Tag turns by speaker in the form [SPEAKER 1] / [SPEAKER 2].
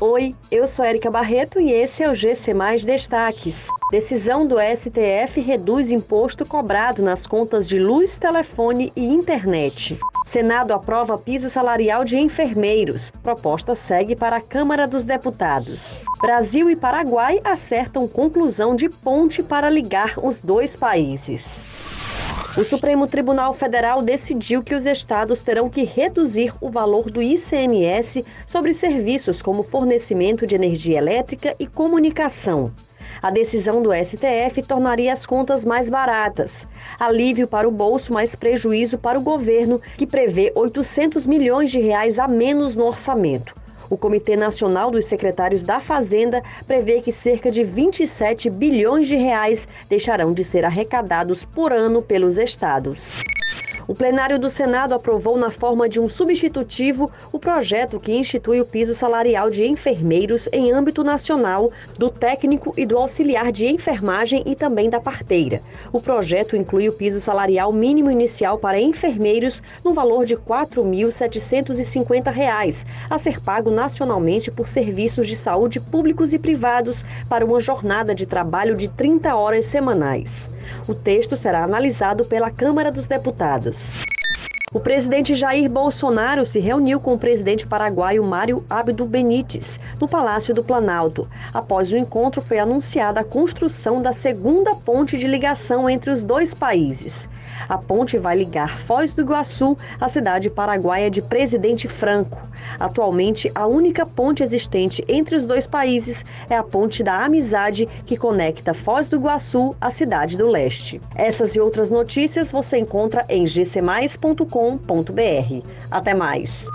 [SPEAKER 1] Oi, eu sou Erika Barreto e esse é o GC Mais Destaques. Decisão do STF reduz imposto cobrado nas contas de luz, telefone e internet. Senado aprova piso salarial de enfermeiros. Proposta segue para a Câmara dos Deputados. Brasil e Paraguai acertam conclusão de ponte para ligar os dois países. O Supremo Tribunal Federal decidiu que os estados terão que reduzir o valor do ICMS sobre serviços como fornecimento de energia elétrica e comunicação. A decisão do STF tornaria as contas mais baratas. Alívio para o bolso, mas prejuízo para o governo, que prevê 800 milhões de reais a menos no orçamento. O Comitê Nacional dos Secretários da Fazenda prevê que cerca de 27 bilhões de reais deixarão de ser arrecadados por ano pelos estados. O plenário do Senado aprovou na forma de um substitutivo o projeto que institui o piso salarial de enfermeiros em âmbito nacional, do técnico e do auxiliar de enfermagem e também da parteira. O projeto inclui o piso salarial mínimo inicial para enfermeiros no valor de R$ 4.750, a ser pago nacionalmente por serviços de saúde públicos e privados para uma jornada de trabalho de 30 horas semanais. O texto será analisado pela Câmara dos Deputados. O presidente Jair Bolsonaro se reuniu com o presidente paraguaio Mário Abdo Benítez no Palácio do Planalto. Após o encontro, foi anunciada a construção da segunda ponte de ligação entre os dois países. A ponte vai ligar Foz do Iguaçu à cidade paraguaia de Presidente Franco. Atualmente, a única ponte existente entre os dois países é a Ponte da Amizade, que conecta Foz do Iguaçu à cidade do leste. Essas e outras notícias você encontra em gcmais.com.br. Até mais!